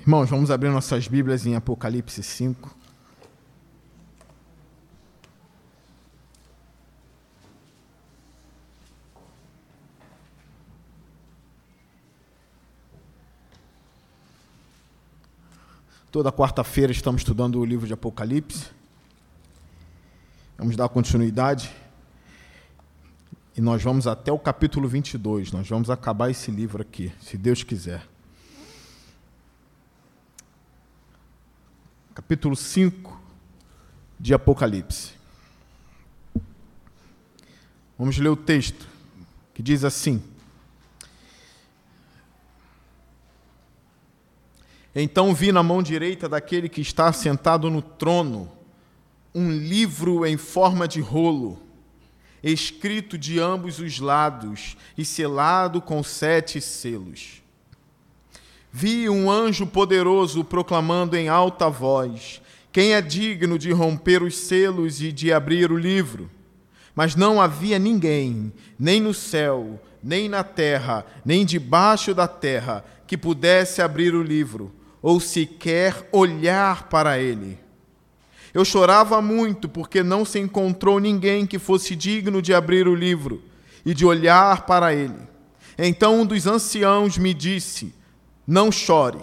Irmãos, vamos abrir nossas Bíblias em Apocalipse 5. Toda quarta-feira estamos estudando o livro de Apocalipse. Vamos dar continuidade. E nós vamos até o capítulo 22. Nós vamos acabar esse livro aqui, se Deus quiser. Capítulo 5 de Apocalipse. Vamos ler o texto que diz assim: Então vi na mão direita daquele que está sentado no trono um livro em forma de rolo, escrito de ambos os lados e selado com sete selos. Vi um anjo poderoso proclamando em alta voz: Quem é digno de romper os selos e de abrir o livro? Mas não havia ninguém, nem no céu, nem na terra, nem debaixo da terra, que pudesse abrir o livro ou sequer olhar para ele. Eu chorava muito porque não se encontrou ninguém que fosse digno de abrir o livro e de olhar para ele. Então um dos anciãos me disse: Não chore.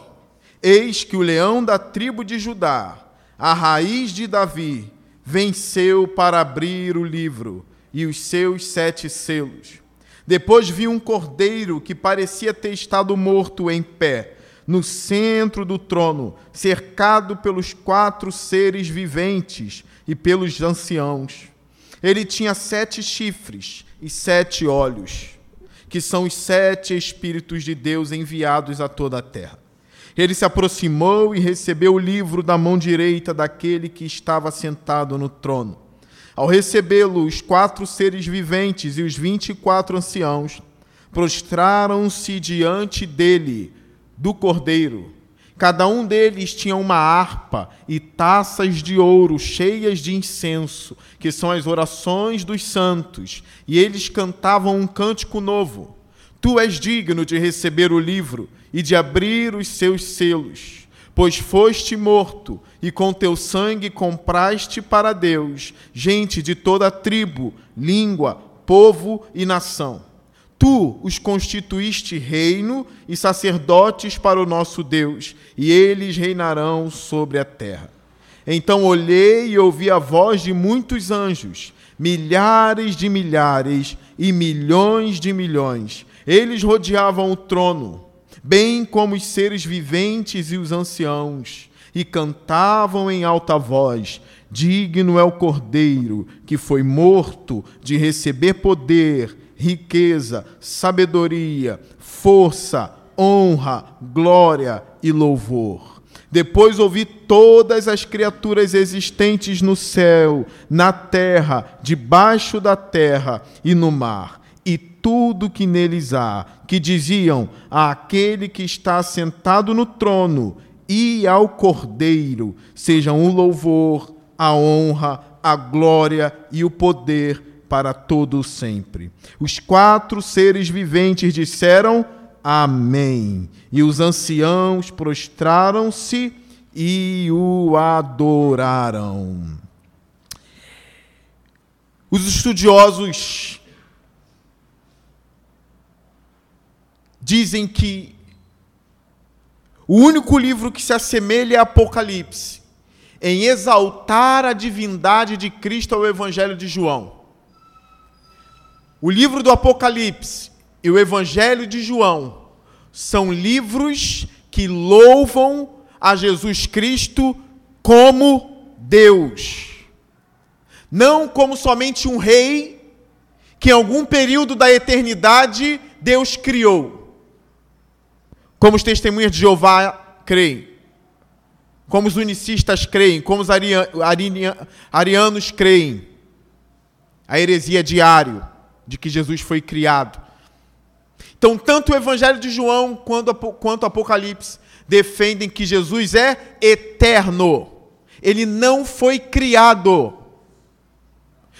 Eis que o leão da tribo de Judá, a raiz de Davi, venceu para abrir o livro e os seus sete selos. Depois vi um cordeiro que parecia ter estado morto em pé no centro do trono, cercado pelos quatro seres viventes e pelos anciãos. Ele tinha sete chifres e sete olhos, que são os sete Espíritos de Deus enviados a toda a terra. Ele se aproximou e recebeu o livro da mão direita daquele que estava sentado no trono. Ao recebê-lo, os quatro seres viventes e os vinte e quatro anciãos prostraram-se diante dele do cordeiro. Cada um deles tinha uma harpa e taças de ouro cheias de incenso, que são as orações dos santos, e eles cantavam um cântico novo. Tu és digno de receber o livro e de abrir os seus selos, pois foste morto e com teu sangue compraste para Deus gente de toda tribo, língua, povo e nação Tu os constituíste reino e sacerdotes para o nosso Deus, e eles reinarão sobre a terra. Então olhei e ouvi a voz de muitos anjos, milhares de milhares e milhões de milhões. Eles rodeavam o trono, bem como os seres viventes e os anciãos, e cantavam em alta voz: Digno é o Cordeiro que foi morto de receber poder riqueza, sabedoria, força, honra, glória e louvor. Depois ouvi todas as criaturas existentes no céu, na terra, debaixo da terra e no mar, e tudo que neles há, que diziam àquele que está sentado no trono e ao Cordeiro, sejam o louvor, a honra, a glória e o poder para todo sempre. Os quatro seres viventes disseram Amém. E os anciãos prostraram-se e o adoraram. Os estudiosos dizem que o único livro que se assemelha a Apocalipse em exaltar a divindade de Cristo é o Evangelho de João. O livro do Apocalipse e o Evangelho de João são livros que louvam a Jesus Cristo como Deus. Não como somente um rei que em algum período da eternidade Deus criou. Como os testemunhas de Jeová creem. Como os unicistas creem, como os arianos creem. A heresia diário de que Jesus foi criado. Então, tanto o Evangelho de João quanto, quanto o Apocalipse defendem que Jesus é eterno. Ele não foi criado.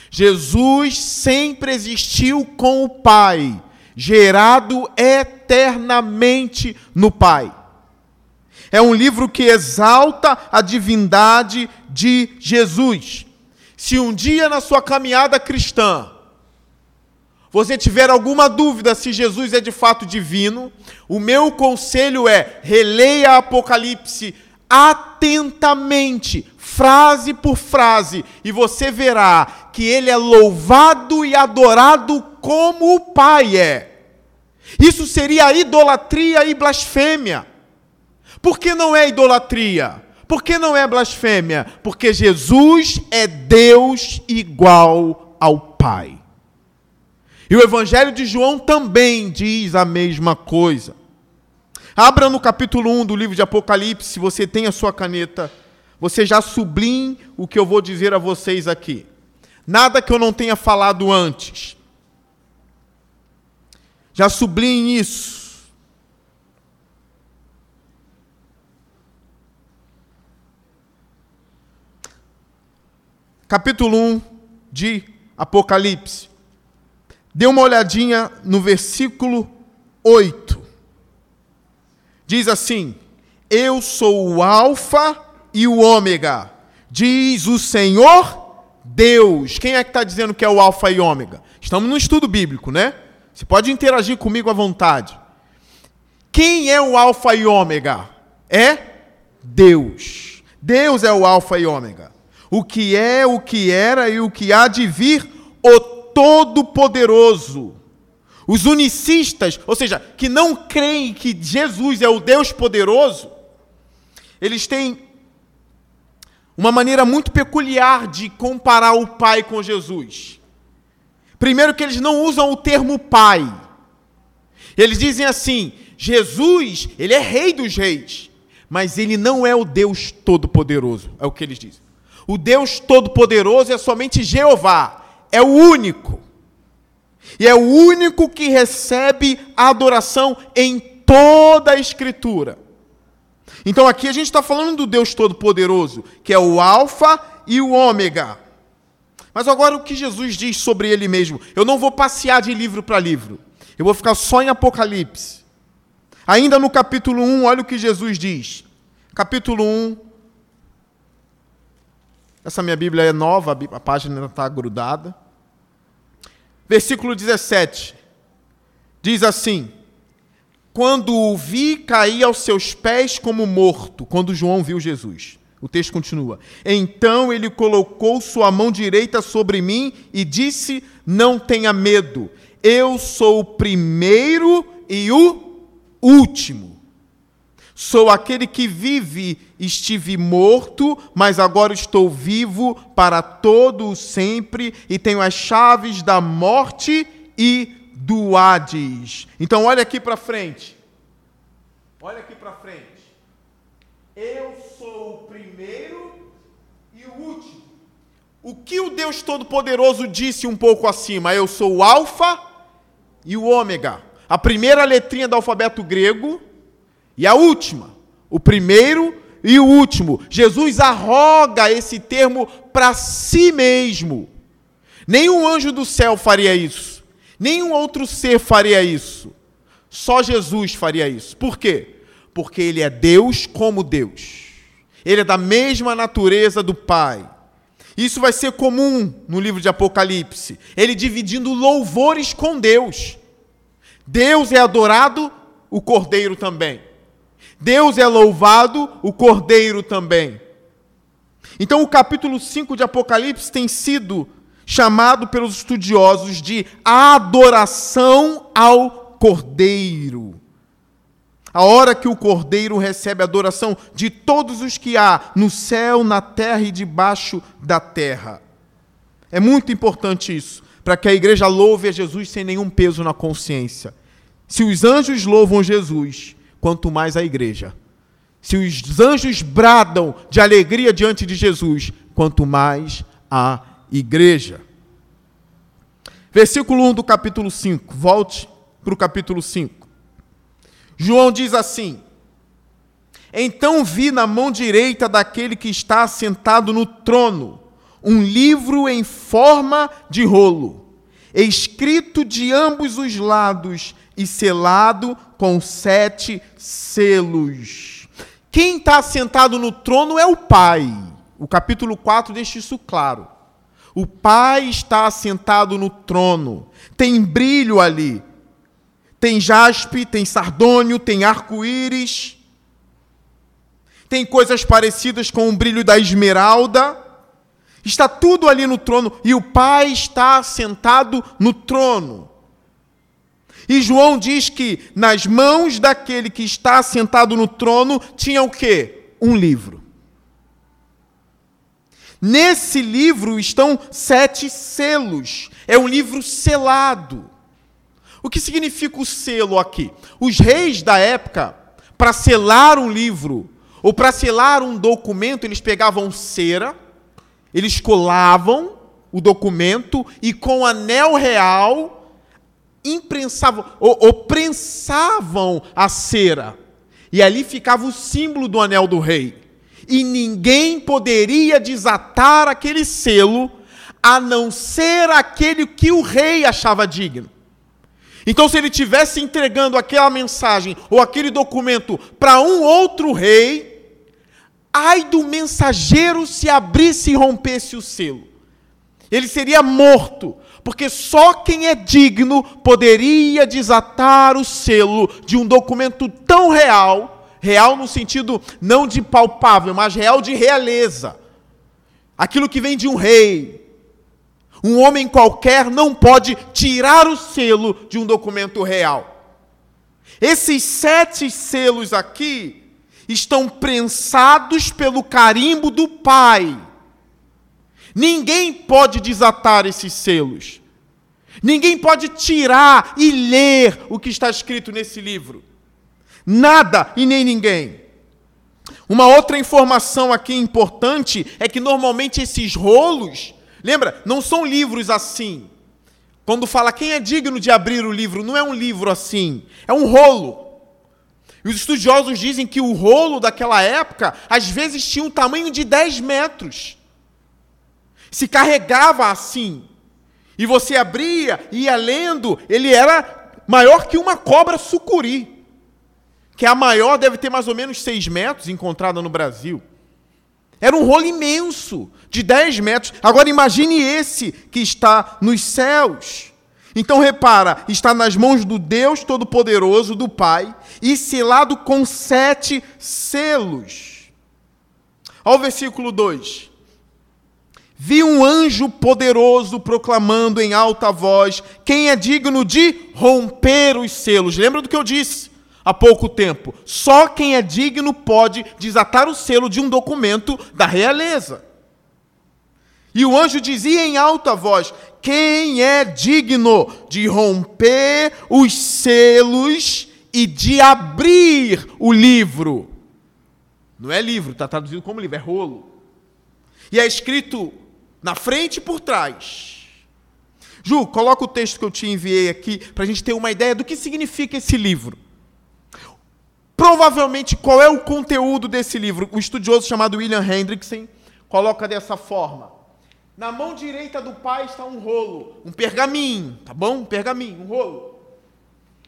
Jesus sempre existiu com o Pai, gerado eternamente no Pai. É um livro que exalta a divindade de Jesus. Se um dia na sua caminhada cristã você tiver alguma dúvida se Jesus é de fato divino, o meu conselho é releia Apocalipse atentamente, frase por frase, e você verá que ele é louvado e adorado como o Pai é. Isso seria idolatria e blasfêmia. Por que não é idolatria? Por que não é blasfêmia? Porque Jesus é Deus igual ao Pai. E o Evangelho de João também diz a mesma coisa. Abra no capítulo 1 do livro de Apocalipse, se você tem a sua caneta, você já sublinhe o que eu vou dizer a vocês aqui. Nada que eu não tenha falado antes. Já sublinhe isso. Capítulo 1 de Apocalipse. Dê uma olhadinha no versículo 8. Diz assim: Eu sou o Alfa e o Ômega, diz o Senhor Deus. Quem é que está dizendo que é o Alfa e Ômega? Estamos no estudo bíblico, né? Você pode interagir comigo à vontade. Quem é o Alfa e Ômega? É Deus. Deus é o Alfa e Ômega. O que é, o que era e o que há de vir, o Todo-Poderoso. Os unicistas, ou seja, que não creem que Jesus é o Deus poderoso, eles têm uma maneira muito peculiar de comparar o Pai com Jesus. Primeiro, que eles não usam o termo Pai. Eles dizem assim: Jesus, ele é Rei dos Reis, mas ele não é o Deus Todo-Poderoso. É o que eles dizem. O Deus Todo-Poderoso é somente Jeová é o único. E é o único que recebe adoração em toda a Escritura. Então aqui a gente está falando do Deus Todo-Poderoso, que é o Alfa e o Ômega. Mas agora o que Jesus diz sobre ele mesmo? Eu não vou passear de livro para livro. Eu vou ficar só em Apocalipse. Ainda no capítulo 1, olha o que Jesus diz. Capítulo 1, essa minha Bíblia é nova, a página está grudada. Versículo 17. Diz assim: Quando o vi, caí aos seus pés como morto, quando João viu Jesus. O texto continua. Então ele colocou sua mão direita sobre mim e disse: Não tenha medo, eu sou o primeiro e o último. Sou aquele que vive, estive morto, mas agora estou vivo para todo o sempre e tenho as chaves da morte e do Hades. Então olha aqui para frente. Olha aqui para frente. Eu sou o primeiro e o último. O que o Deus Todo-Poderoso disse um pouco acima? Eu sou o Alfa e o Ômega. A primeira letrinha do alfabeto grego e a última, o primeiro e o último. Jesus arroga esse termo para si mesmo. Nenhum anjo do céu faria isso. Nenhum outro ser faria isso. Só Jesus faria isso. Por quê? Porque ele é Deus como Deus. Ele é da mesma natureza do Pai. Isso vai ser comum no livro de Apocalipse. Ele dividindo louvores com Deus. Deus é adorado, o Cordeiro também. Deus é louvado, o Cordeiro também. Então, o capítulo 5 de Apocalipse tem sido chamado pelos estudiosos de adoração ao Cordeiro. A hora que o Cordeiro recebe a adoração de todos os que há no céu, na terra e debaixo da terra. É muito importante isso, para que a igreja louve a Jesus sem nenhum peso na consciência. Se os anjos louvam Jesus, quanto mais a igreja. Se os anjos bradam de alegria diante de Jesus, quanto mais a igreja. Versículo 1 do capítulo 5. Volte para o capítulo 5. João diz assim: Então vi na mão direita daquele que está sentado no trono um livro em forma de rolo, escrito de ambos os lados e selado com sete selos. quem está sentado no trono é o Pai. O capítulo 4 deixa isso claro. O Pai está sentado no trono. Tem brilho ali. Tem jaspe, tem sardônio, tem arco-íris. Tem coisas parecidas com o brilho da esmeralda. Está tudo ali no trono e o Pai está sentado no trono. E João diz que nas mãos daquele que está sentado no trono tinha o quê? Um livro. Nesse livro estão sete selos. É um livro selado. O que significa o selo aqui? Os reis da época, para selar um livro ou para selar um documento, eles pegavam cera, eles colavam o documento e com anel real imprensavam ou, ou prensavam a cera. E ali ficava o símbolo do anel do rei. E ninguém poderia desatar aquele selo a não ser aquele que o rei achava digno. Então, se ele tivesse entregando aquela mensagem ou aquele documento para um outro rei, ai do mensageiro se abrisse e rompesse o selo. Ele seria morto, porque só quem é digno poderia desatar o selo de um documento tão real, real no sentido não de palpável, mas real de realeza. Aquilo que vem de um rei, um homem qualquer não pode tirar o selo de um documento real. Esses sete selos aqui estão prensados pelo carimbo do Pai. Ninguém pode desatar esses selos. Ninguém pode tirar e ler o que está escrito nesse livro. Nada e nem ninguém. Uma outra informação aqui importante é que normalmente esses rolos Lembra? Não são livros assim. Quando fala quem é digno de abrir o livro, não é um livro assim, é um rolo. E os estudiosos dizem que o rolo daquela época, às vezes, tinha um tamanho de 10 metros. Se carregava assim. E você abria ia lendo, ele era maior que uma cobra sucuri. Que é a maior, deve ter mais ou menos 6 metros, encontrada no Brasil. Era um rolo imenso, de 10 metros. Agora imagine esse que está nos céus. Então repara, está nas mãos do Deus Todo-Poderoso, do Pai, e selado com sete selos. Olha o versículo 2. Vi um anjo poderoso proclamando em alta voz: Quem é digno de romper os selos? Lembra do que eu disse? Há pouco tempo. Só quem é digno pode desatar o selo de um documento da realeza. E o anjo dizia em alta voz: Quem é digno de romper os selos e de abrir o livro? Não é livro, está traduzido como livro, é rolo. E é escrito na frente e por trás. Ju, coloca o texto que eu te enviei aqui para a gente ter uma ideia do que significa esse livro. Provavelmente, qual é o conteúdo desse livro? O estudioso chamado William Hendrickson coloca dessa forma. Na mão direita do pai está um rolo, um pergaminho, tá bom? Um pergaminho, um rolo.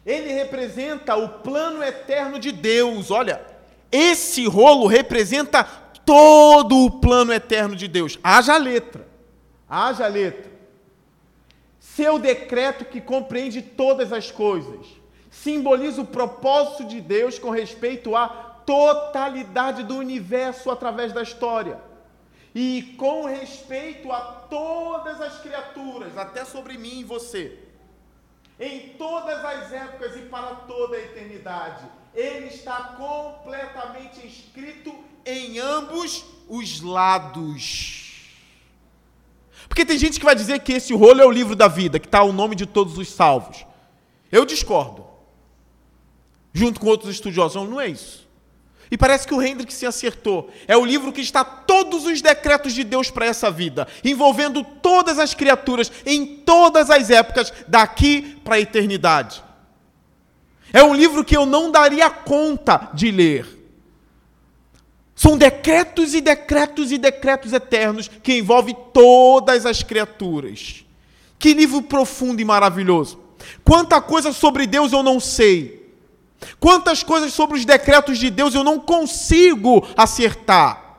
Ele representa o plano eterno de Deus. Olha, esse rolo representa todo o plano eterno de Deus. Haja letra. Haja letra. Seu decreto que compreende todas as coisas simboliza o propósito de Deus com respeito à totalidade do universo através da história. E com respeito a todas as criaturas, até sobre mim e você. Em todas as épocas e para toda a eternidade. Ele está completamente escrito em ambos os lados. Porque tem gente que vai dizer que esse rolo é o livro da vida, que está o nome de todos os salvos. Eu discordo junto com outros estudiosos. Não, não é isso. E parece que o Hendrick se acertou. É o livro que está todos os decretos de Deus para essa vida, envolvendo todas as criaturas em todas as épocas, daqui para a eternidade. É um livro que eu não daria conta de ler. São decretos e decretos e decretos eternos que envolvem todas as criaturas. Que livro profundo e maravilhoso. Quanta coisa sobre Deus eu não sei. Quantas coisas sobre os decretos de Deus eu não consigo acertar?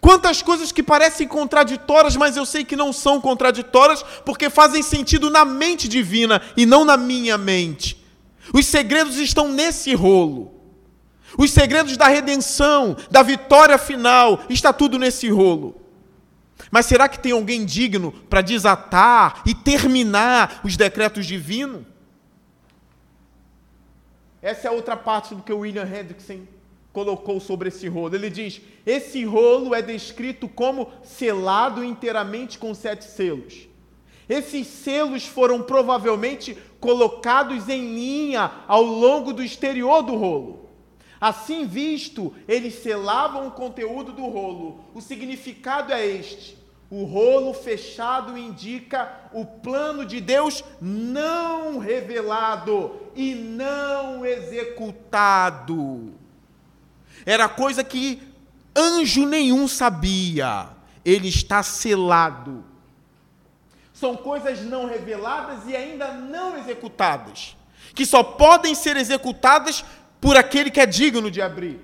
Quantas coisas que parecem contraditórias, mas eu sei que não são contraditórias, porque fazem sentido na mente divina e não na minha mente. Os segredos estão nesse rolo. Os segredos da redenção, da vitória final, está tudo nesse rolo. Mas será que tem alguém digno para desatar e terminar os decretos divinos? Essa é outra parte do que o William Hendrickson colocou sobre esse rolo. Ele diz: esse rolo é descrito como selado inteiramente com sete selos. Esses selos foram provavelmente colocados em linha ao longo do exterior do rolo. Assim visto, eles selavam o conteúdo do rolo. O significado é este: o rolo fechado indica o plano de Deus não revelado e não executado. Era coisa que anjo nenhum sabia. Ele está selado. São coisas não reveladas e ainda não executadas, que só podem ser executadas por aquele que é digno de abrir.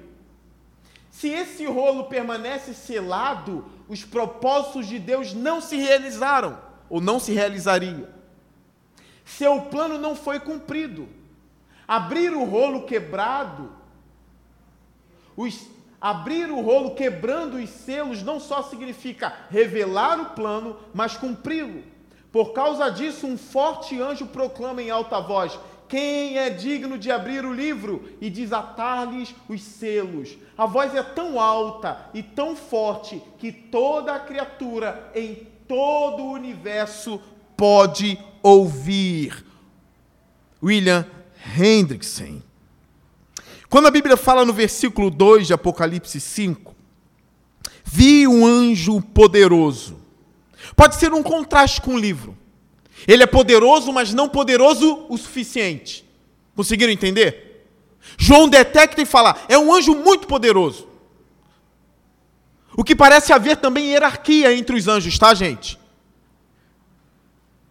Se esse rolo permanece selado, os propósitos de Deus não se realizaram, ou não se realizariam. Seu plano não foi cumprido. Abrir o rolo quebrado, os, abrir o rolo quebrando os selos não só significa revelar o plano, mas cumpri-lo. Por causa disso, um forte anjo proclama em alta voz: quem é digno de abrir o livro e desatar-lhes os selos? A voz é tão alta e tão forte que toda a criatura em todo o universo pode ouvir. William Hendrickson. Quando a Bíblia fala no versículo 2 de Apocalipse 5, vi um anjo poderoso. Pode ser um contraste com o livro. Ele é poderoso, mas não poderoso o suficiente. Conseguiram entender? João detecta e fala: é um anjo muito poderoso. O que parece haver também hierarquia entre os anjos, tá, gente?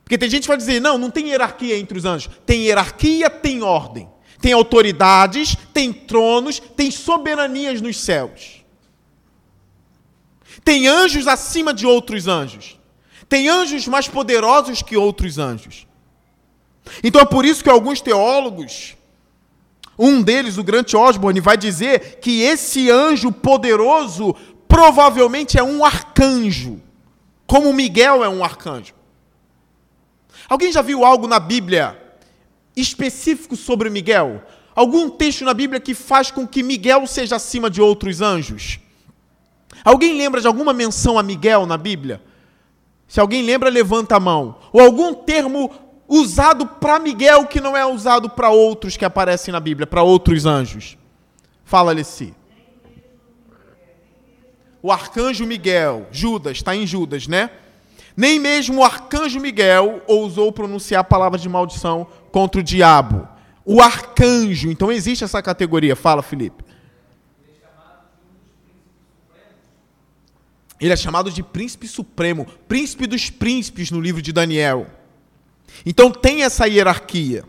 Porque tem gente que vai dizer: não, não tem hierarquia entre os anjos. Tem hierarquia, tem ordem. Tem autoridades, tem tronos, tem soberanias nos céus. Tem anjos acima de outros anjos. Tem anjos mais poderosos que outros anjos. Então é por isso que alguns teólogos, um deles, o Grant Osborne, vai dizer que esse anjo poderoso provavelmente é um arcanjo, como Miguel é um arcanjo. Alguém já viu algo na Bíblia específico sobre Miguel? Algum texto na Bíblia que faz com que Miguel seja acima de outros anjos? Alguém lembra de alguma menção a Miguel na Bíblia? Se alguém lembra, levanta a mão. Ou algum termo usado para Miguel que não é usado para outros que aparecem na Bíblia, para outros anjos. Fala, Alessi. O arcanjo Miguel, Judas, está em Judas, né? Nem mesmo o arcanjo Miguel ousou pronunciar a palavra de maldição contra o diabo. O arcanjo, então existe essa categoria. Fala, Felipe. Ele é chamado de príncipe supremo, príncipe dos príncipes no livro de Daniel. Então tem essa hierarquia.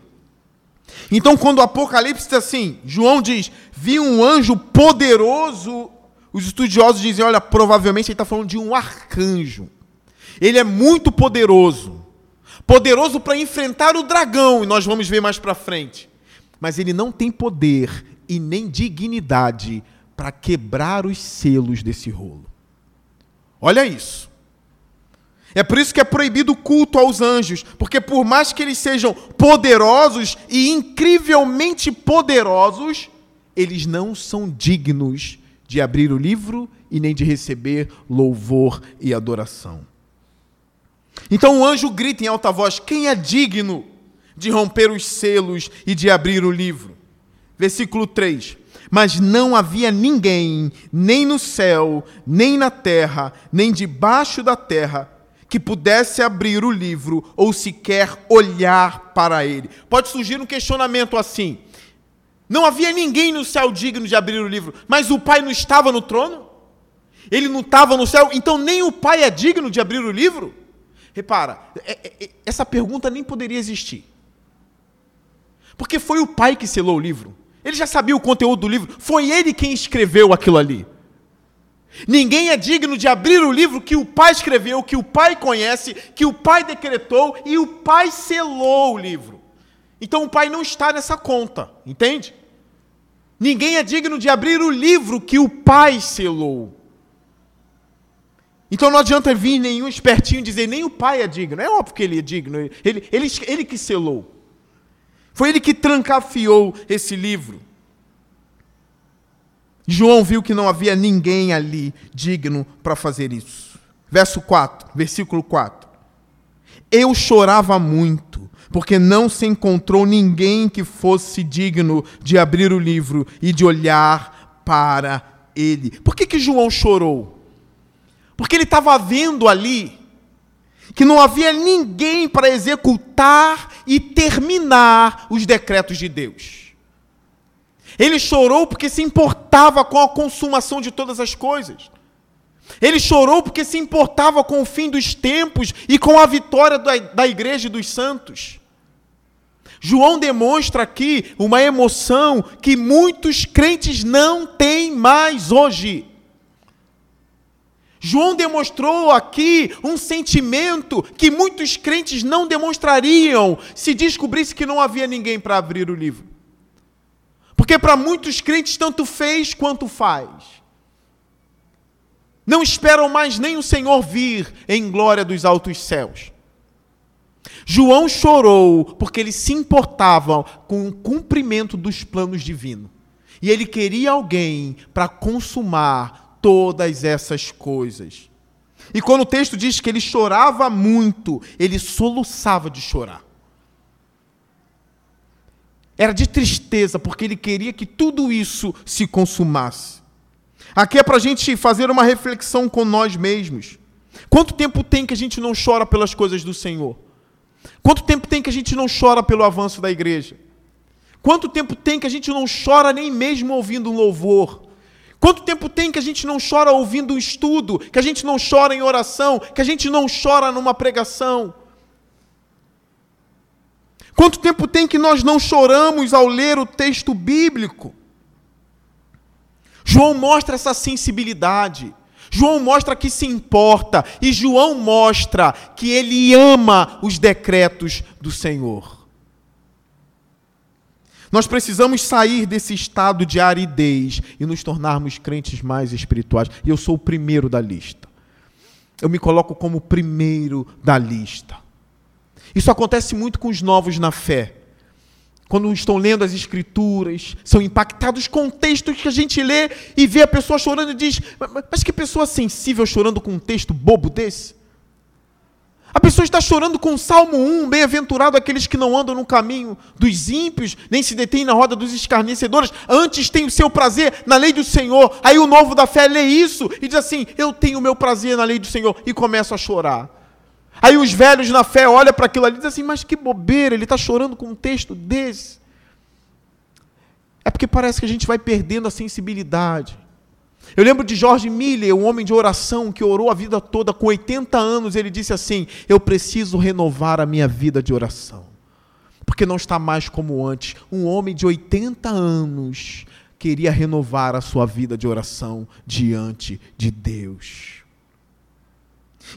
Então, quando o Apocalipse diz assim, João diz: Vi um anjo poderoso. Os estudiosos dizem: Olha, provavelmente ele está falando de um arcanjo. Ele é muito poderoso. Poderoso para enfrentar o dragão, e nós vamos ver mais para frente. Mas ele não tem poder e nem dignidade para quebrar os selos desse rolo. Olha isso. É por isso que é proibido o culto aos anjos, porque por mais que eles sejam poderosos e incrivelmente poderosos, eles não são dignos de abrir o livro e nem de receber louvor e adoração. Então o anjo grita em alta voz: Quem é digno de romper os selos e de abrir o livro? Versículo 3 mas não havia ninguém, nem no céu, nem na terra, nem debaixo da terra, que pudesse abrir o livro ou sequer olhar para ele. Pode surgir um questionamento assim: não havia ninguém no céu digno de abrir o livro, mas o Pai não estava no trono? Ele não estava no céu, então nem o Pai é digno de abrir o livro? Repara, é, é, é, essa pergunta nem poderia existir. Porque foi o pai que selou o livro. Ele já sabia o conteúdo do livro, foi ele quem escreveu aquilo ali. Ninguém é digno de abrir o livro que o pai escreveu, que o pai conhece, que o pai decretou e o pai selou o livro. Então o pai não está nessa conta, entende? Ninguém é digno de abrir o livro que o pai selou. Então não adianta vir nenhum espertinho dizer, nem o pai é digno. É óbvio que ele é digno, ele, ele, ele que selou. Foi ele que trancafiou esse livro. João viu que não havia ninguém ali digno para fazer isso. Verso 4, versículo 4. Eu chorava muito, porque não se encontrou ninguém que fosse digno de abrir o livro e de olhar para ele. Por que, que João chorou? Porque ele estava vendo ali que não havia ninguém para executar e terminar os decretos de Deus. Ele chorou porque se importava com a consumação de todas as coisas. Ele chorou porque se importava com o fim dos tempos e com a vitória da, da igreja e dos santos. João demonstra aqui uma emoção que muitos crentes não têm mais hoje. João demonstrou aqui um sentimento que muitos crentes não demonstrariam se descobrisse que não havia ninguém para abrir o livro. Porque para muitos crentes tanto fez quanto faz. Não esperam mais nem o Senhor vir em glória dos altos céus. João chorou porque ele se importava com o cumprimento dos planos divinos. E ele queria alguém para consumar todas essas coisas. E quando o texto diz que ele chorava muito, ele soluçava de chorar. Era de tristeza, porque ele queria que tudo isso se consumasse. Aqui é para a gente fazer uma reflexão com nós mesmos. Quanto tempo tem que a gente não chora pelas coisas do Senhor? Quanto tempo tem que a gente não chora pelo avanço da igreja? Quanto tempo tem que a gente não chora nem mesmo ouvindo um louvor? Quanto tempo tem que a gente não chora ouvindo um estudo, que a gente não chora em oração, que a gente não chora numa pregação? Quanto tempo tem que nós não choramos ao ler o texto bíblico? João mostra essa sensibilidade. João mostra que se importa. E João mostra que ele ama os decretos do Senhor. Nós precisamos sair desse estado de aridez e nos tornarmos crentes mais espirituais. E eu sou o primeiro da lista. Eu me coloco como o primeiro da lista. Isso acontece muito com os novos na fé. Quando estão lendo as escrituras, são impactados com textos que a gente lê e vê a pessoa chorando e diz: Mas que pessoa sensível chorando com um texto bobo desse? A pessoa está chorando com o Salmo 1, bem-aventurado aqueles que não andam no caminho dos ímpios, nem se detêm na roda dos escarnecedores, antes tem o seu prazer na lei do Senhor. Aí o novo da fé lê isso e diz assim: Eu tenho o meu prazer na lei do Senhor, e começa a chorar. Aí os velhos na fé olham para aquilo ali e dizem assim: Mas que bobeira, ele está chorando com um texto desse. É porque parece que a gente vai perdendo a sensibilidade. Eu lembro de George Miller, um homem de oração que orou a vida toda, com 80 anos, ele disse assim: Eu preciso renovar a minha vida de oração, porque não está mais como antes. Um homem de 80 anos queria renovar a sua vida de oração diante de Deus.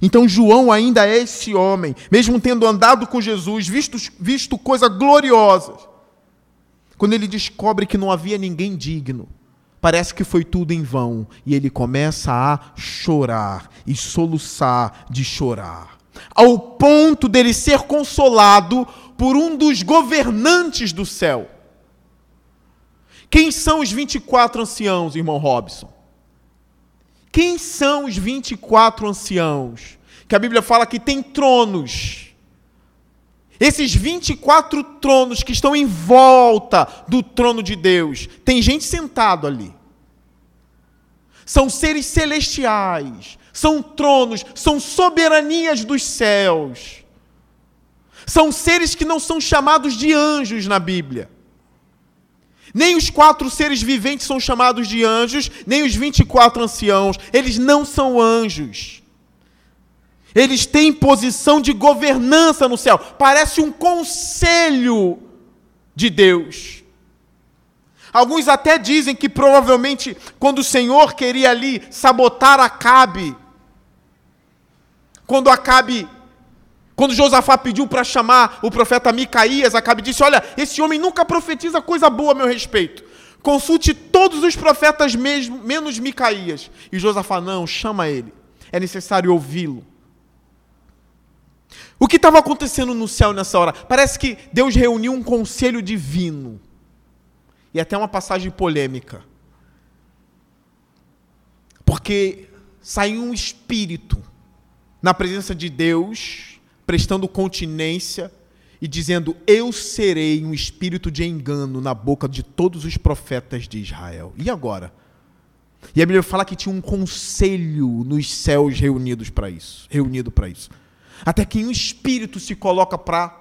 Então João ainda é esse homem, mesmo tendo andado com Jesus, visto, visto coisas gloriosas. Quando ele descobre que não havia ninguém digno, parece que foi tudo em vão, e ele começa a chorar e soluçar de chorar, ao ponto dele ser consolado por um dos governantes do céu. Quem são os 24 anciãos, irmão Robson? Quem são os 24 anciãos? Que a Bíblia fala que tem tronos. Esses 24 tronos que estão em volta do trono de Deus, tem gente sentado ali. São seres celestiais, são tronos, são soberanias dos céus. São seres que não são chamados de anjos na Bíblia. Nem os quatro seres viventes são chamados de anjos, nem os 24 anciãos. Eles não são anjos. Eles têm posição de governança no céu. Parece um conselho de Deus. Alguns até dizem que provavelmente quando o Senhor queria ali sabotar Acabe, quando Acabe quando Josafá pediu para chamar o profeta Micaías, Acabe disse: Olha, esse homem nunca profetiza coisa boa a meu respeito. Consulte todos os profetas mesmo, menos Micaías. E Josafá, não, chama ele. É necessário ouvi-lo. O que estava acontecendo no céu nessa hora? Parece que Deus reuniu um conselho divino. E até uma passagem polêmica. Porque saiu um espírito na presença de Deus, prestando continência e dizendo: Eu serei um espírito de engano na boca de todos os profetas de Israel. E agora? E a Bíblia fala que tinha um conselho nos céus reunidos para isso, reunido para isso. Até que um espírito se coloca para.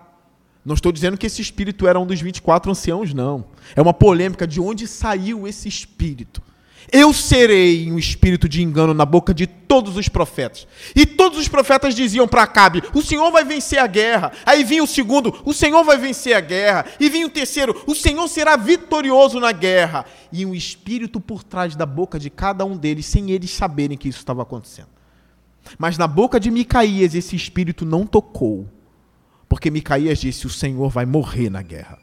Não estou dizendo que esse espírito era um dos 24 anciãos, não. É uma polêmica de onde saiu esse espírito. Eu serei um espírito de engano na boca de todos os profetas. E todos os profetas diziam para Acabe: O Senhor vai vencer a guerra. Aí vinha o segundo: O Senhor vai vencer a guerra. E vinha o terceiro: O Senhor será vitorioso na guerra. E um espírito por trás da boca de cada um deles, sem eles saberem que isso estava acontecendo. Mas na boca de Micaías esse espírito não tocou, porque Micaías disse: O Senhor vai morrer na guerra.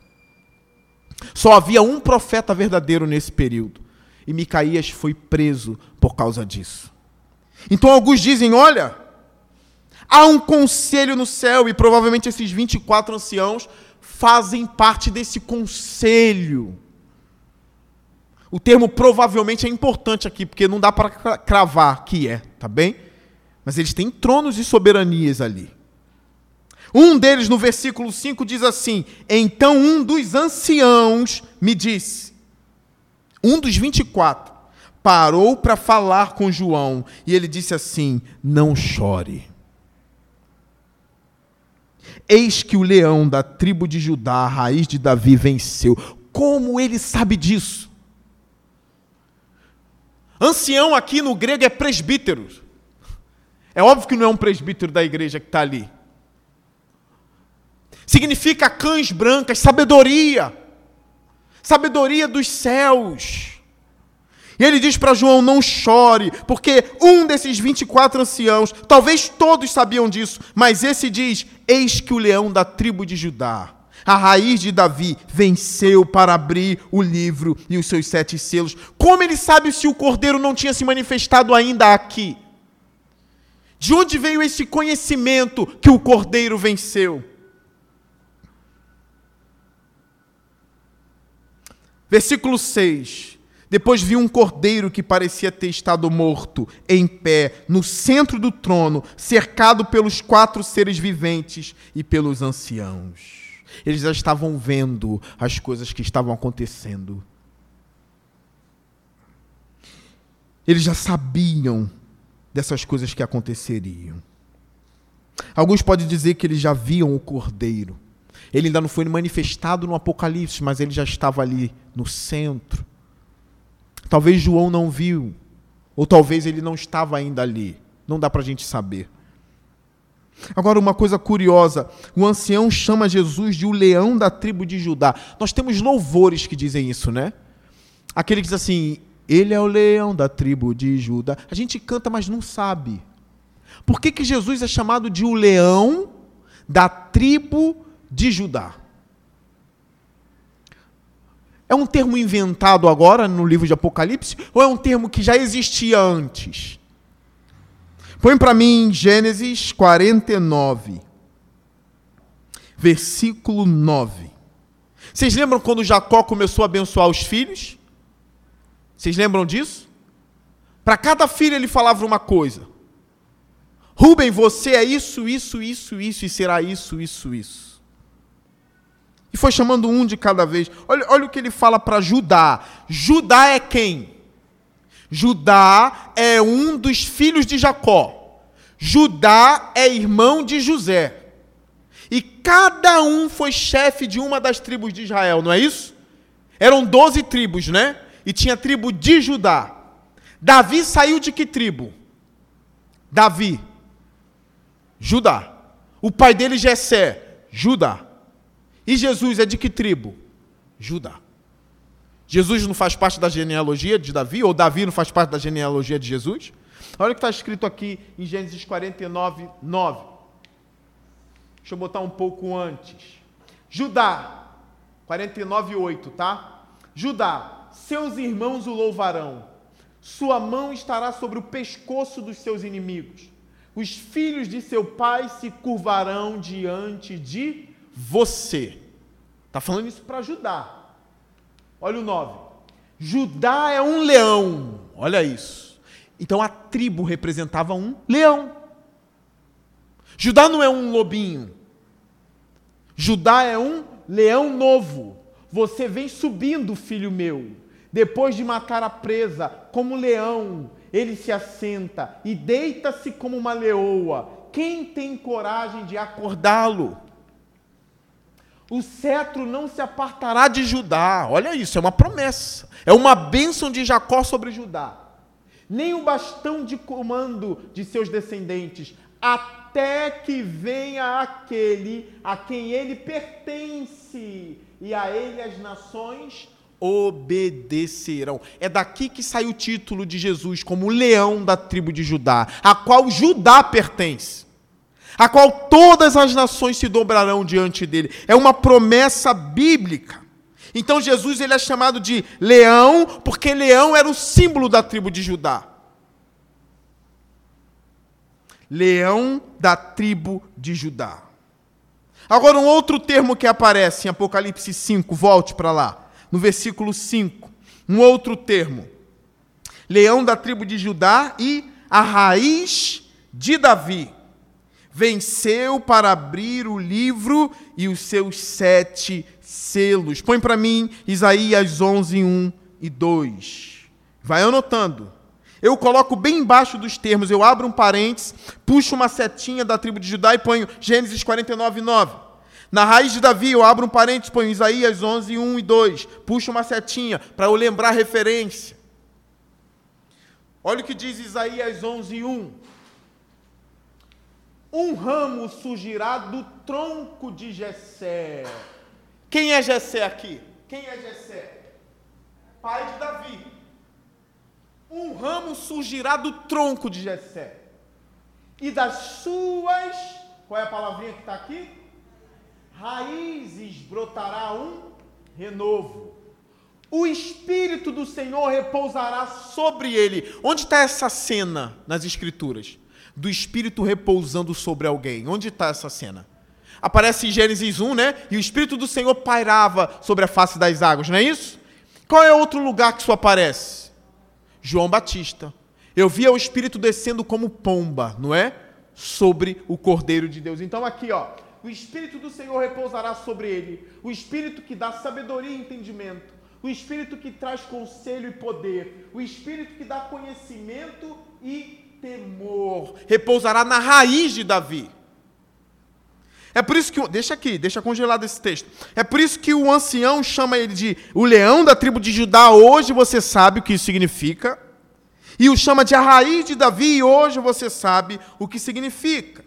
Só havia um profeta verdadeiro nesse período, e Micaías foi preso por causa disso. Então alguns dizem: Olha, há um conselho no céu, e provavelmente esses 24 anciãos fazem parte desse conselho. O termo provavelmente é importante aqui, porque não dá para cravar que é, tá bem? Mas eles têm tronos e soberanias ali. Um deles, no versículo 5, diz assim: Então um dos anciãos me disse, um dos 24, parou para falar com João, e ele disse assim: Não chore. Eis que o leão da tribo de Judá, a raiz de Davi, venceu. Como ele sabe disso? Ancião aqui no grego é presbítero. É óbvio que não é um presbítero da igreja que está ali. Significa cães brancas, sabedoria. Sabedoria dos céus. E ele diz para João: não chore, porque um desses 24 anciãos, talvez todos sabiam disso, mas esse diz: Eis que o leão da tribo de Judá, a raiz de Davi, venceu para abrir o livro e os seus sete selos. Como ele sabe se o cordeiro não tinha se manifestado ainda aqui? De onde veio esse conhecimento que o cordeiro venceu? Versículo 6. Depois vi um cordeiro que parecia ter estado morto, em pé, no centro do trono, cercado pelos quatro seres viventes e pelos anciãos. Eles já estavam vendo as coisas que estavam acontecendo. Eles já sabiam dessas coisas que aconteceriam. Alguns podem dizer que eles já viam o cordeiro. Ele ainda não foi manifestado no Apocalipse, mas ele já estava ali no centro. Talvez João não viu, ou talvez ele não estava ainda ali. Não dá para a gente saber. Agora, uma coisa curiosa: o ancião chama Jesus de o leão da tribo de Judá. Nós temos louvores que dizem isso, né? Aquele que diz assim: ele é o leão da tribo de Judá. A gente canta, mas não sabe. Por que, que Jesus é chamado de o leão da tribo de Judá? É um termo inventado agora no livro de Apocalipse ou é um termo que já existia antes? Põe para mim Gênesis 49, versículo 9. Vocês lembram quando Jacó começou a abençoar os filhos? Vocês lembram disso? Para cada filho ele falava uma coisa. Rubem, você é isso, isso, isso, isso, e será isso, isso, isso. E foi chamando um de cada vez. Olha, olha o que ele fala para Judá. Judá é quem? Judá é um dos filhos de Jacó. Judá é irmão de José. E cada um foi chefe de uma das tribos de Israel, não é isso? Eram doze tribos, né? E tinha a tribo de Judá. Davi saiu de que tribo? Davi. Judá. O pai dele Jessé, Judá. E Jesus é de que tribo? Judá. Jesus não faz parte da genealogia de Davi, ou Davi não faz parte da genealogia de Jesus? Olha o que está escrito aqui em Gênesis 49, 9. Deixa eu botar um pouco antes. Judá, 49, 8, tá? Judá, seus irmãos o louvarão, sua mão estará sobre o pescoço dos seus inimigos, os filhos de seu pai se curvarão diante de você. Está falando isso para Judá. Olha o 9. Judá é um leão. Olha isso. Então a tribo representava um leão. Judá não é um lobinho. Judá é um leão novo. Você vem subindo, filho meu. Depois de matar a presa, como leão, ele se assenta e deita-se como uma leoa. Quem tem coragem de acordá-lo? O cetro não se apartará de Judá. Olha isso, é uma promessa. É uma bênção de Jacó sobre Judá. Nem o bastão de comando de seus descendentes, até que venha aquele a quem ele pertence, e a ele as nações obedecerão. É daqui que sai o título de Jesus como leão da tribo de Judá, a qual Judá pertence a qual todas as nações se dobrarão diante dele. É uma promessa bíblica. Então Jesus ele é chamado de leão, porque leão era o símbolo da tribo de Judá. Leão da tribo de Judá. Agora, um outro termo que aparece em Apocalipse 5, volte para lá, no versículo 5. Um outro termo. Leão da tribo de Judá e a raiz de Davi venceu para abrir o livro e os seus sete selos. Põe para mim Isaías 11, 1 e 2. Vai anotando. Eu coloco bem embaixo dos termos, eu abro um parênteses, puxo uma setinha da tribo de Judá e ponho Gênesis 49, 9. Na raiz de Davi, eu abro um parênteses, ponho Isaías 11, 1 e 2. Puxo uma setinha para eu lembrar a referência. Olha o que diz Isaías 11, 1. Um ramo surgirá do tronco de Jessé. Quem é Jessé aqui? Quem é Jessé? Pai de Davi. Um ramo surgirá do tronco de Jessé. E das suas, qual é a palavrinha que está aqui? Raízes brotará um renovo. O Espírito do Senhor repousará sobre ele. Onde está essa cena nas Escrituras? do Espírito repousando sobre alguém. Onde está essa cena? Aparece em Gênesis 1, né? E o Espírito do Senhor pairava sobre a face das águas, não é isso? Qual é outro lugar que isso aparece? João Batista. Eu via o Espírito descendo como pomba, não é? Sobre o Cordeiro de Deus. Então aqui, ó, o Espírito do Senhor repousará sobre ele, o Espírito que dá sabedoria e entendimento, o Espírito que traz conselho e poder, o Espírito que dá conhecimento e temor, repousará na raiz de Davi. É por isso que, deixa aqui, deixa congelado esse texto. É por isso que o ancião chama ele de o leão da tribo de Judá. Hoje você sabe o que isso significa. E o chama de a raiz de Davi. E hoje você sabe o que significa.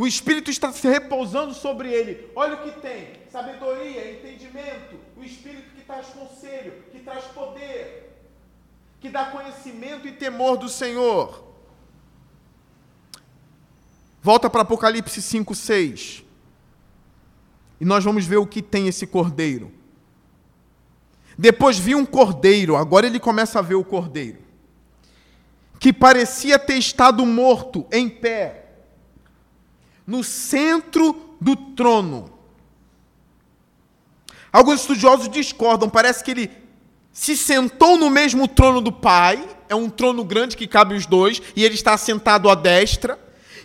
O Espírito está se repousando sobre ele. Olha o que tem: sabedoria, entendimento. O Espírito que traz conselho, que traz poder que dá conhecimento e temor do Senhor. Volta para Apocalipse 5, 6. E nós vamos ver o que tem esse cordeiro. Depois vi um cordeiro, agora ele começa a ver o cordeiro, que parecia ter estado morto em pé, no centro do trono. Alguns estudiosos discordam, parece que ele se sentou no mesmo trono do Pai, é um trono grande que cabe os dois, e ele está sentado à destra.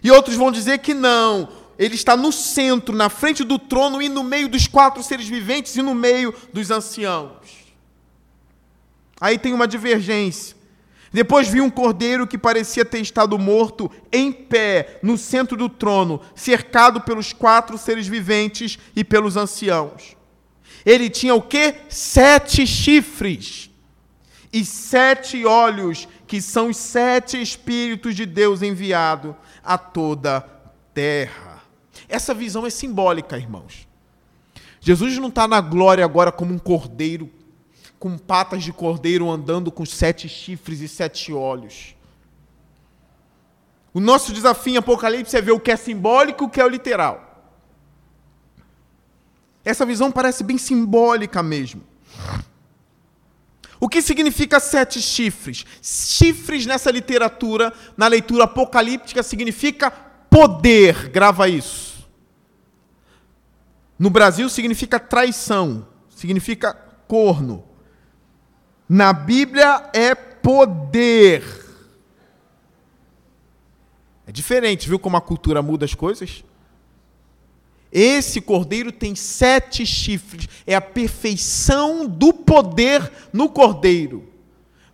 E outros vão dizer que não, ele está no centro, na frente do trono e no meio dos quatro seres viventes e no meio dos anciãos. Aí tem uma divergência. Depois vi um cordeiro que parecia ter estado morto em pé no centro do trono, cercado pelos quatro seres viventes e pelos anciãos. Ele tinha o que? Sete chifres e sete olhos, que são os sete Espíritos de Deus enviado a toda terra. Essa visão é simbólica, irmãos. Jesus não está na glória agora como um cordeiro, com patas de cordeiro andando com sete chifres e sete olhos. O nosso desafio em Apocalipse é ver o que é simbólico e o que é o literal. Essa visão parece bem simbólica mesmo. O que significa sete chifres? Chifres nessa literatura, na leitura apocalíptica, significa poder. Grava isso. No Brasil significa traição, significa corno. Na Bíblia é poder. É diferente, viu como a cultura muda as coisas? Esse cordeiro tem sete chifres, é a perfeição do poder no cordeiro.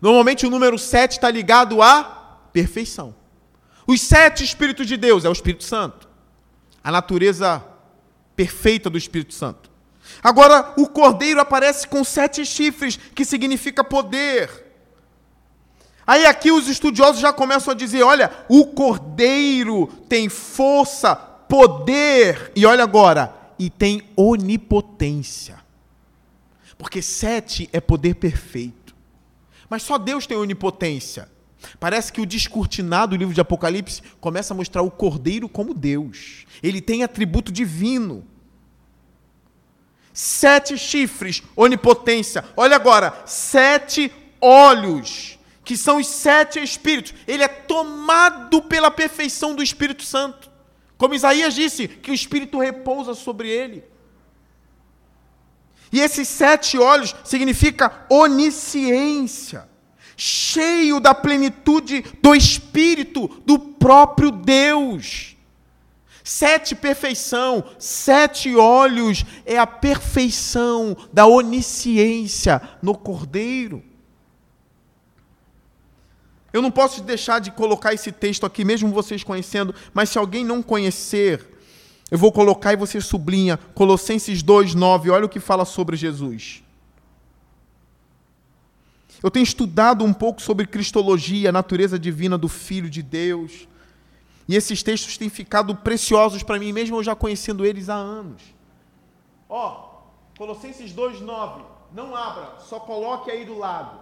Normalmente o número sete está ligado à perfeição. Os sete Espíritos de Deus é o Espírito Santo, a natureza perfeita do Espírito Santo. Agora, o cordeiro aparece com sete chifres, que significa poder. Aí aqui os estudiosos já começam a dizer: olha, o cordeiro tem força, poder, e olha agora, e tem onipotência. Porque sete é poder perfeito. Mas só Deus tem onipotência. Parece que o descortinado do livro de Apocalipse começa a mostrar o cordeiro como Deus. Ele tem atributo divino sete chifres, onipotência. Olha agora, sete olhos, que são os sete espíritos. Ele é tomado pela perfeição do Espírito Santo. Como Isaías disse, que o Espírito repousa sobre ele. E esses sete olhos significa onisciência, cheio da plenitude do Espírito do próprio Deus. Sete, perfeição. Sete olhos é a perfeição da onisciência no Cordeiro. Eu não posso deixar de colocar esse texto aqui, mesmo vocês conhecendo, mas se alguém não conhecer, eu vou colocar e você sublinha Colossenses 2:9. Olha o que fala sobre Jesus. Eu tenho estudado um pouco sobre cristologia, a natureza divina do Filho de Deus. E esses textos têm ficado preciosos para mim, mesmo eu já conhecendo eles há anos. Ó, Colossenses 2,9. Não abra, só coloque aí do lado.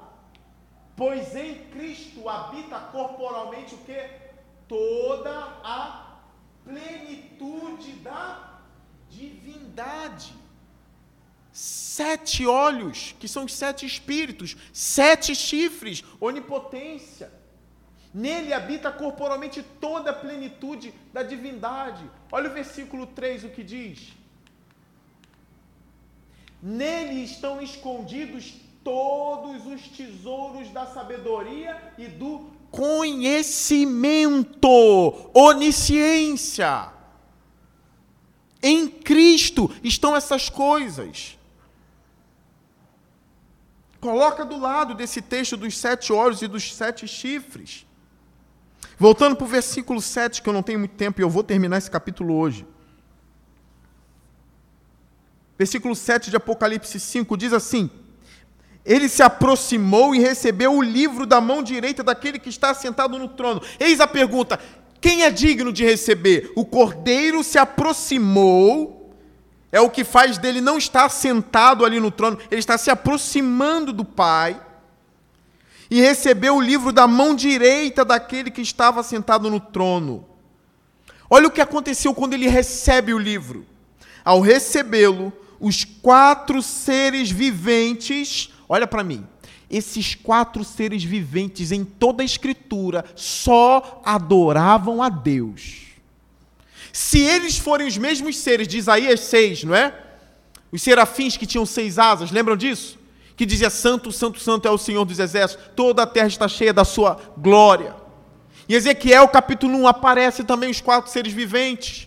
Pois em Cristo habita corporalmente o que? Toda a plenitude da divindade. Sete olhos, que são os sete espíritos, sete chifres, onipotência. Nele habita corporalmente toda a plenitude da divindade. Olha o versículo 3 o que diz. Nele estão escondidos todos os tesouros da sabedoria e do conhecimento, onisciência. Em Cristo estão essas coisas. Coloca do lado desse texto dos sete olhos e dos sete chifres. Voltando para o versículo 7, que eu não tenho muito tempo e eu vou terminar esse capítulo hoje. Versículo 7 de Apocalipse 5 diz assim: Ele se aproximou e recebeu o livro da mão direita daquele que está sentado no trono. Eis a pergunta: quem é digno de receber? O cordeiro se aproximou, é o que faz dele não estar sentado ali no trono, ele está se aproximando do Pai e recebeu o livro da mão direita daquele que estava sentado no trono. Olha o que aconteceu quando ele recebe o livro. Ao recebê-lo, os quatro seres viventes, olha para mim, esses quatro seres viventes em toda a Escritura só adoravam a Deus. Se eles forem os mesmos seres de Isaías 6, não é? Os serafins que tinham seis asas, lembram disso? Que dizia: Santo, Santo, Santo é o Senhor dos Exércitos, toda a terra está cheia da sua glória. Em Ezequiel capítulo 1 aparece também os quatro seres viventes,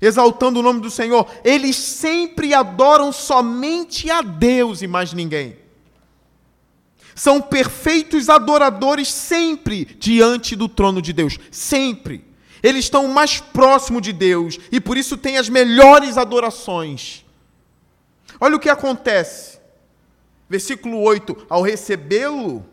exaltando o nome do Senhor. Eles sempre adoram somente a Deus e mais ninguém. São perfeitos adoradores sempre diante do trono de Deus, sempre. Eles estão mais próximo de Deus e por isso têm as melhores adorações. Olha o que acontece. Versículo 8: Ao recebê-lo,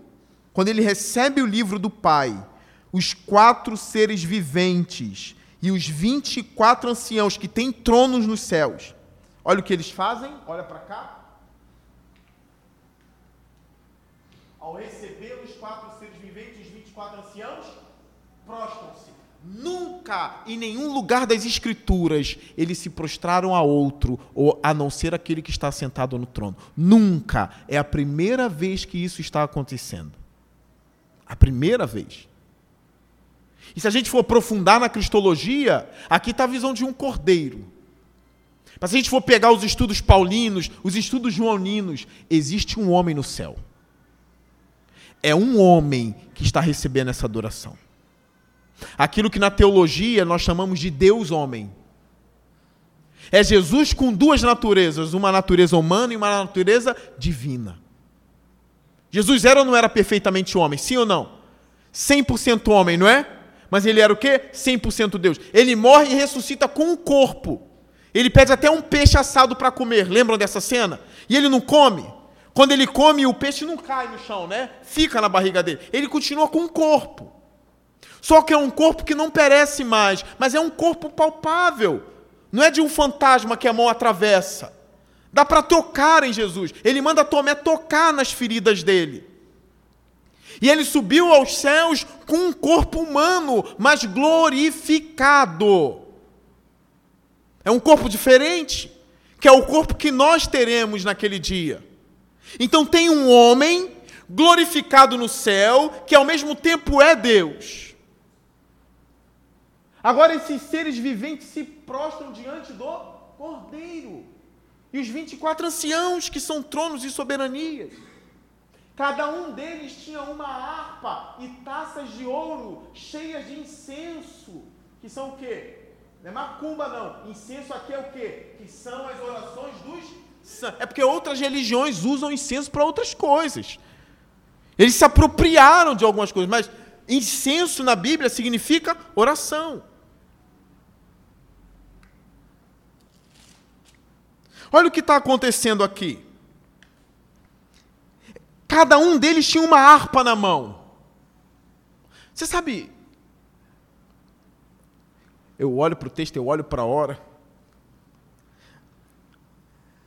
quando ele recebe o livro do Pai, os quatro seres viventes e os vinte e quatro anciãos que têm tronos nos céus. Olha o que eles fazem, olha para cá. Ao receber os quatro seres viventes, os 24 anciãos, prostram-se. Nunca, em nenhum lugar das Escrituras, eles se prostraram a outro, ou a não ser aquele que está sentado no trono. Nunca. É a primeira vez que isso está acontecendo. A primeira vez. E se a gente for aprofundar na cristologia, aqui está a visão de um cordeiro. Mas se a gente for pegar os estudos paulinos, os estudos joaninos, existe um homem no céu. É um homem que está recebendo essa adoração. Aquilo que na teologia nós chamamos de Deus-homem. É Jesus com duas naturezas, uma natureza humana e uma natureza divina. Jesus era ou não era perfeitamente homem? Sim ou não? 100% homem, não é? Mas ele era o quê? 100% Deus. Ele morre e ressuscita com um corpo. Ele pede até um peixe assado para comer. Lembram dessa cena? E ele não come. Quando ele come, o peixe não cai no chão, né? Fica na barriga dele. Ele continua com um corpo. Só que é um corpo que não perece mais, mas é um corpo palpável. Não é de um fantasma que a mão atravessa. Dá para tocar em Jesus. Ele manda Tomé tocar nas feridas dele. E ele subiu aos céus com um corpo humano, mas glorificado. É um corpo diferente, que é o corpo que nós teremos naquele dia. Então tem um homem glorificado no céu, que ao mesmo tempo é Deus. Agora esses seres viventes se prostram diante do Cordeiro. E os 24 anciãos, que são tronos e soberanias. Cada um deles tinha uma harpa e taças de ouro cheias de incenso, que são o quê? Não é macumba, não. Incenso aqui é o quê? Que são as orações dos É porque outras religiões usam incenso para outras coisas. Eles se apropriaram de algumas coisas, mas incenso na Bíblia significa oração. Olha o que está acontecendo aqui. Cada um deles tinha uma harpa na mão. Você sabe, eu olho para o texto, eu olho para a hora.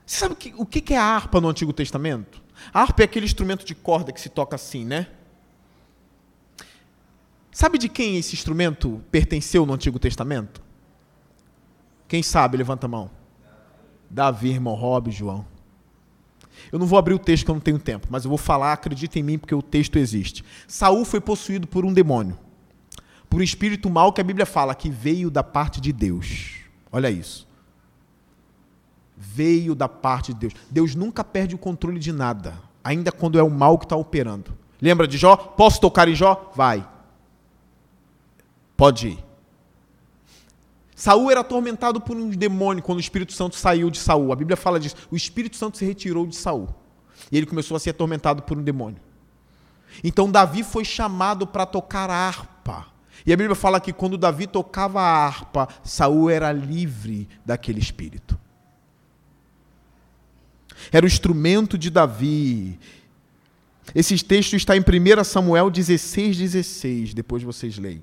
Você sabe o que é a harpa no Antigo Testamento? A harpa é aquele instrumento de corda que se toca assim, né? Sabe de quem esse instrumento pertenceu no Antigo Testamento? Quem sabe? Levanta a mão. Davi, irmão Rob, João. Eu não vou abrir o texto que eu não tenho tempo, mas eu vou falar, acredita em mim, porque o texto existe. Saul foi possuído por um demônio por um espírito mal que a Bíblia fala que veio da parte de Deus. Olha isso. Veio da parte de Deus. Deus nunca perde o controle de nada, ainda quando é o mal que está operando. Lembra de Jó? Posso tocar em Jó? Vai. Pode ir. Saul era atormentado por um demônio quando o Espírito Santo saiu de Saul. A Bíblia fala disso. O Espírito Santo se retirou de Saul. E ele começou a ser atormentado por um demônio. Então Davi foi chamado para tocar harpa. E a Bíblia fala que quando Davi tocava a harpa, Saul era livre daquele espírito. Era o instrumento de Davi. Esse texto está em 1 Samuel 16, 16. Depois vocês leem.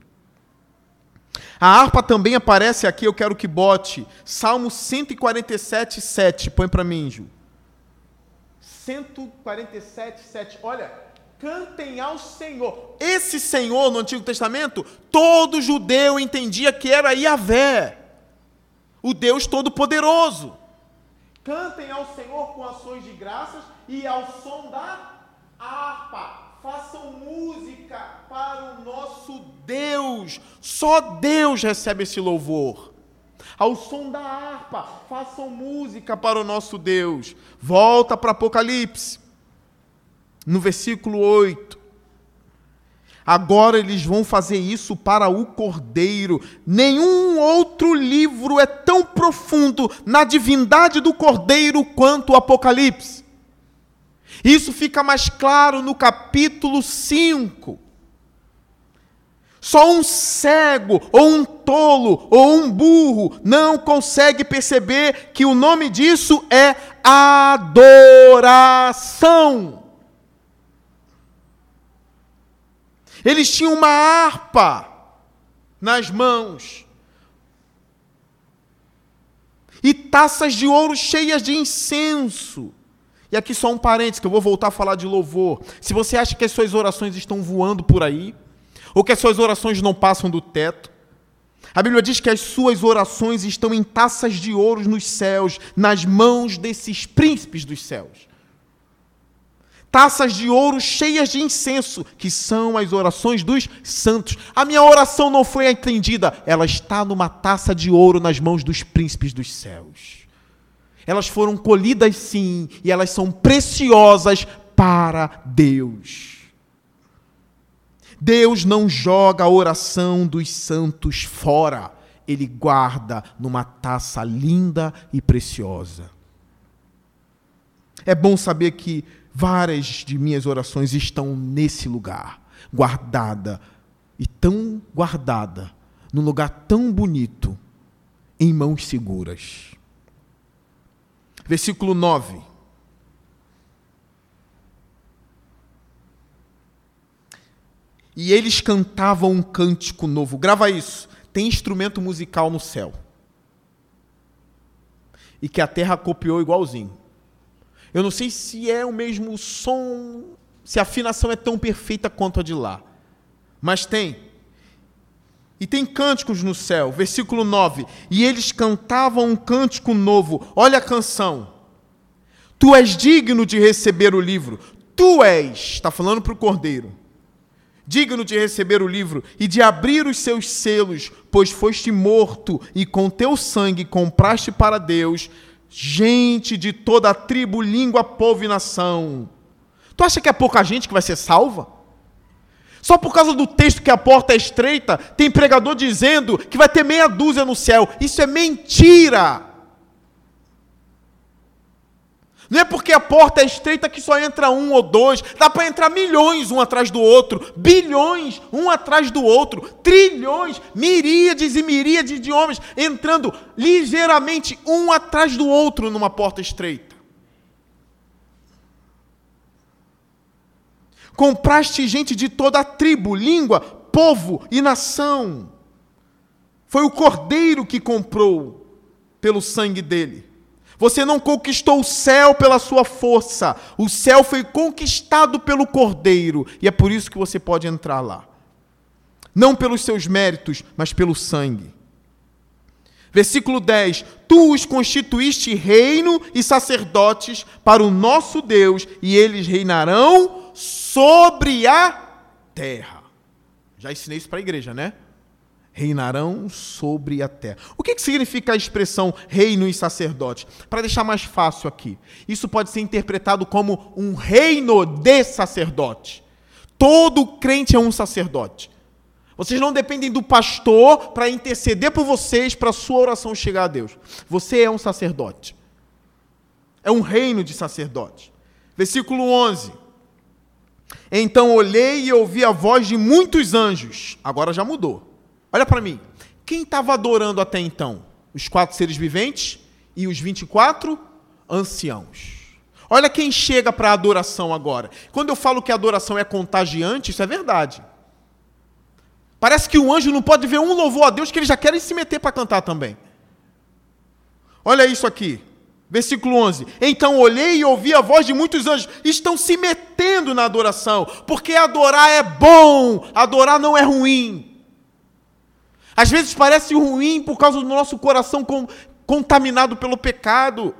A harpa também aparece aqui, eu quero que bote. Salmo 147, 7. Põe para mim, Ju. 147, 7. Olha, cantem ao Senhor. Esse Senhor no Antigo Testamento, todo judeu entendia que era Yahvé, o Deus Todo-Poderoso. Cantem ao Senhor com ações de graças e ao som da harpa. Façam música para o nosso Deus. Só Deus recebe esse louvor. Ao som da harpa, façam música para o nosso Deus. Volta para Apocalipse no versículo 8. Agora eles vão fazer isso para o Cordeiro. Nenhum outro livro é tão profundo na divindade do Cordeiro quanto o Apocalipse. Isso fica mais claro no capítulo 5. Só um cego, ou um tolo, ou um burro não consegue perceber que o nome disso é adoração. Eles tinham uma harpa nas mãos. e taças de ouro cheias de incenso. E aqui só um parênteses, que eu vou voltar a falar de louvor. Se você acha que as suas orações estão voando por aí, ou que as suas orações não passam do teto, a Bíblia diz que as suas orações estão em taças de ouro nos céus, nas mãos desses príncipes dos céus. Taças de ouro cheias de incenso, que são as orações dos santos. A minha oração não foi atendida, ela está numa taça de ouro nas mãos dos príncipes dos céus. Elas foram colhidas sim, e elas são preciosas para Deus. Deus não joga a oração dos santos fora, ele guarda numa taça linda e preciosa. É bom saber que várias de minhas orações estão nesse lugar, guardada e tão guardada, num lugar tão bonito, em mãos seguras. Versículo 9. E eles cantavam um cântico novo. Grava isso. Tem instrumento musical no céu. E que a terra copiou igualzinho. Eu não sei se é o mesmo som, se a afinação é tão perfeita quanto a de lá. Mas tem. E tem cânticos no céu. Versículo 9. E eles cantavam um cântico novo. Olha a canção. Tu és digno de receber o livro. Tu és, está falando para o cordeiro digno de receber o livro e de abrir os seus selos, pois foste morto e com teu sangue compraste para Deus gente de toda a tribo, língua, povo e nação. Tu acha que é pouca gente que vai ser salva? Só por causa do texto que a porta é estreita, tem pregador dizendo que vai ter meia dúzia no céu. Isso é mentira. Não é porque a porta é estreita que só entra um ou dois, dá para entrar milhões um atrás do outro, bilhões um atrás do outro, trilhões, miríades e miríades de homens entrando ligeiramente um atrás do outro numa porta estreita. Compraste gente de toda a tribo, língua, povo e nação. Foi o cordeiro que comprou pelo sangue dele. Você não conquistou o céu pela sua força. O céu foi conquistado pelo Cordeiro. E é por isso que você pode entrar lá. Não pelos seus méritos, mas pelo sangue. Versículo 10: Tu os constituíste reino e sacerdotes para o nosso Deus, e eles reinarão sobre a terra. Já ensinei isso para a igreja, né? reinarão sobre a terra. O que, que significa a expressão reino e sacerdote? Para deixar mais fácil aqui, isso pode ser interpretado como um reino de sacerdote. Todo crente é um sacerdote. Vocês não dependem do pastor para interceder por vocês, para sua oração chegar a Deus. Você é um sacerdote. É um reino de sacerdote. Versículo 11. Então olhei e ouvi a voz de muitos anjos. Agora já mudou Olha para mim. Quem estava adorando até então? Os quatro seres viventes e os 24 anciãos. Olha quem chega para a adoração agora. Quando eu falo que a adoração é contagiante, isso é verdade. Parece que o anjo não pode ver um louvor a Deus que eles já querem se meter para cantar também. Olha isso aqui. Versículo 11: Então olhei e ouvi a voz de muitos anjos, estão se metendo na adoração, porque adorar é bom, adorar não é ruim. Às vezes parece ruim por causa do nosso coração contaminado pelo pecado.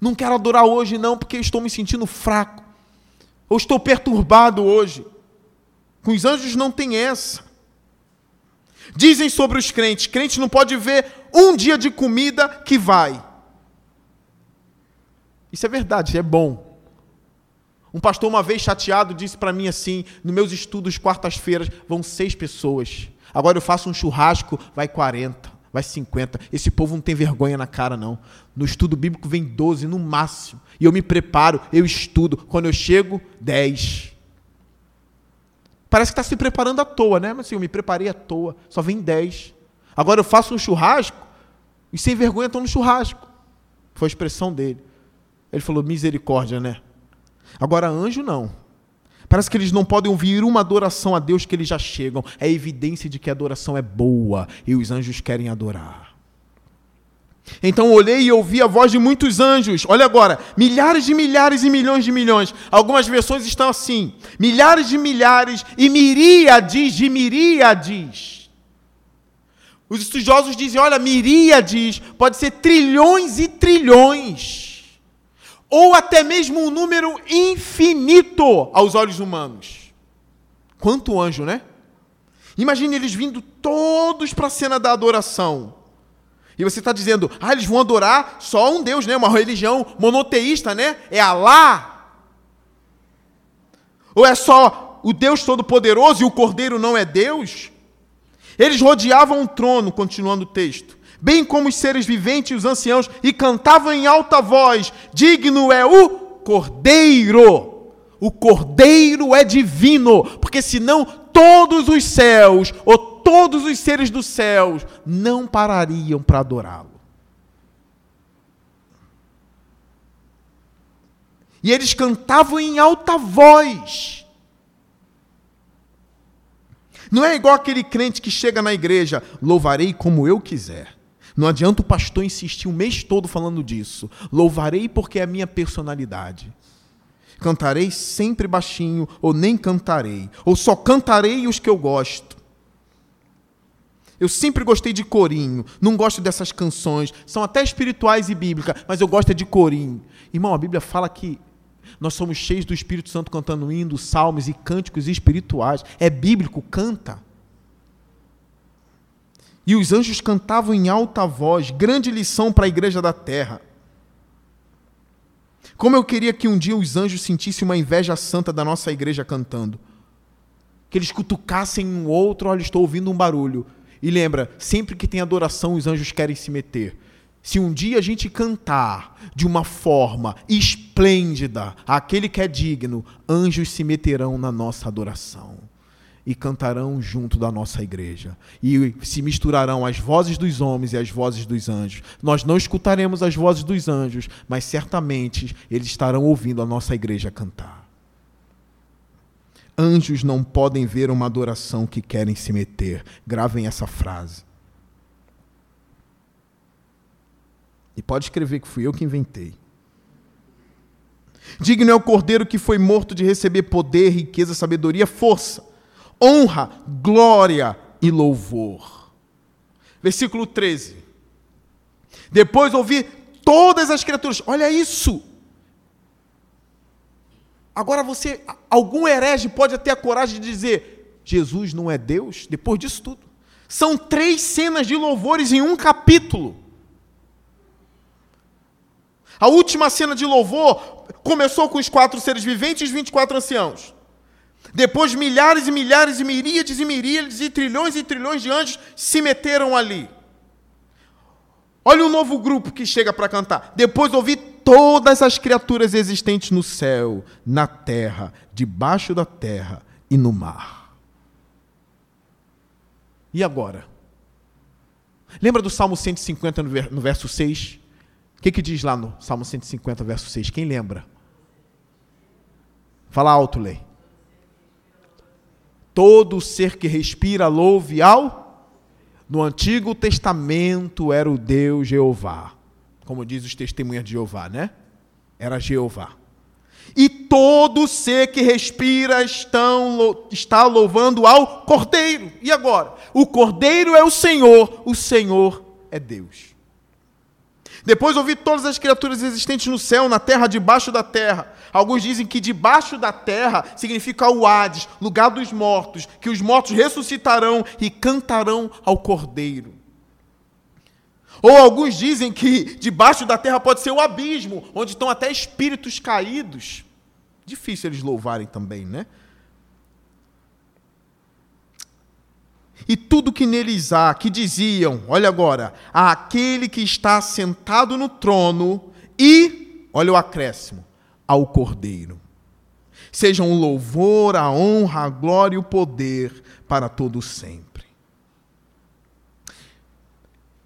Não quero adorar hoje, não, porque estou me sentindo fraco. Ou estou perturbado hoje. Com os anjos não tem essa. Dizem sobre os crentes: crente não pode ver um dia de comida que vai. Isso é verdade, é bom. Um pastor, uma vez chateado, disse para mim assim: nos meus estudos, quartas-feiras, vão seis pessoas. Agora eu faço um churrasco, vai 40, vai 50. Esse povo não tem vergonha na cara, não. No estudo bíblico vem 12 no máximo. E eu me preparo, eu estudo. Quando eu chego, 10. Parece que está se preparando à toa, né? Mas assim, eu me preparei à toa. Só vem 10. Agora eu faço um churrasco e sem vergonha estão no churrasco. Foi a expressão dele. Ele falou: misericórdia, né? Agora, anjo não. Parece que eles não podem ouvir uma adoração a Deus que eles já chegam. É evidência de que a adoração é boa e os anjos querem adorar. Então olhei e ouvi a voz de muitos anjos. Olha agora, milhares de milhares e milhões de milhões. Algumas versões estão assim: milhares de milhares e miríades de miríades. Os estudiosos dizem: olha, miríades pode ser trilhões e trilhões, ou até mesmo um número infinito aos olhos humanos. Quanto anjo, né? Imagine eles vindo todos para a cena da adoração. E você está dizendo, ah, eles vão adorar só um Deus, né? Uma religião monoteísta, né? É Alá. Ou é só o Deus Todo-Poderoso e o Cordeiro não é Deus? Eles rodeavam o trono, continuando o texto, bem como os seres viventes e os anciãos, e cantavam em alta voz: Digno é o Cordeiro. O Cordeiro é divino, porque senão todos os céus, ou todos os seres dos céus, não parariam para adorá-lo. E eles cantavam em alta voz. Não é igual aquele crente que chega na igreja, louvarei como eu quiser. Não adianta o pastor insistir o mês todo falando disso. Louvarei porque é a minha personalidade. Cantarei sempre baixinho, ou nem cantarei, ou só cantarei os que eu gosto. Eu sempre gostei de corinho, não gosto dessas canções, são até espirituais e bíblicas, mas eu gosto é de corinho. Irmão, a Bíblia fala que nós somos cheios do Espírito Santo cantando hinos, salmos e cânticos espirituais. É bíblico, canta. E os anjos cantavam em alta voz, grande lição para a igreja da terra. Como eu queria que um dia os anjos sentissem uma inveja santa da nossa igreja cantando. Que eles cutucassem um outro, olha, estou ouvindo um barulho. E lembra, sempre que tem adoração, os anjos querem se meter. Se um dia a gente cantar de uma forma esplêndida, aquele que é digno, anjos se meterão na nossa adoração e cantarão junto da nossa igreja. E se misturarão as vozes dos homens e as vozes dos anjos. Nós não escutaremos as vozes dos anjos, mas certamente eles estarão ouvindo a nossa igreja cantar. Anjos não podem ver uma adoração que querem se meter. Gravem essa frase. E pode escrever que fui eu que inventei. Digno é o cordeiro que foi morto de receber poder, riqueza, sabedoria, força honra, glória e louvor. Versículo 13. Depois ouvi todas as criaturas. Olha isso. Agora você, algum herege pode ter a coragem de dizer: Jesus não é Deus? Depois disso tudo. São três cenas de louvores em um capítulo. A última cena de louvor começou com os quatro seres viventes e os 24 anciãos. Depois, milhares e milhares e miríades e miríades e trilhões e trilhões de anjos se meteram ali. Olha o novo grupo que chega para cantar. Depois ouvi todas as criaturas existentes no céu, na terra, debaixo da terra e no mar. E agora? Lembra do Salmo 150 no verso 6? O que, que diz lá no Salmo 150, verso 6? Quem lembra? Fala alto, Lei. Todo ser que respira louve ao. No Antigo Testamento era o Deus Jeová. Como diz os testemunhas de Jeová, né? Era Jeová. E todo ser que respira estão, está louvando ao Cordeiro. E agora? O Cordeiro é o Senhor, o Senhor é Deus. Depois ouvi todas as criaturas existentes no céu, na terra, debaixo da terra. Alguns dizem que debaixo da terra significa o Hades, lugar dos mortos, que os mortos ressuscitarão e cantarão ao Cordeiro. Ou alguns dizem que debaixo da terra pode ser o abismo, onde estão até espíritos caídos. Difícil eles louvarem também, né? E tudo que neles há, que diziam, olha agora, aquele que está sentado no trono e, olha o acréscimo, ao Cordeiro. Sejam o louvor, a honra, a glória e o poder para todo sempre.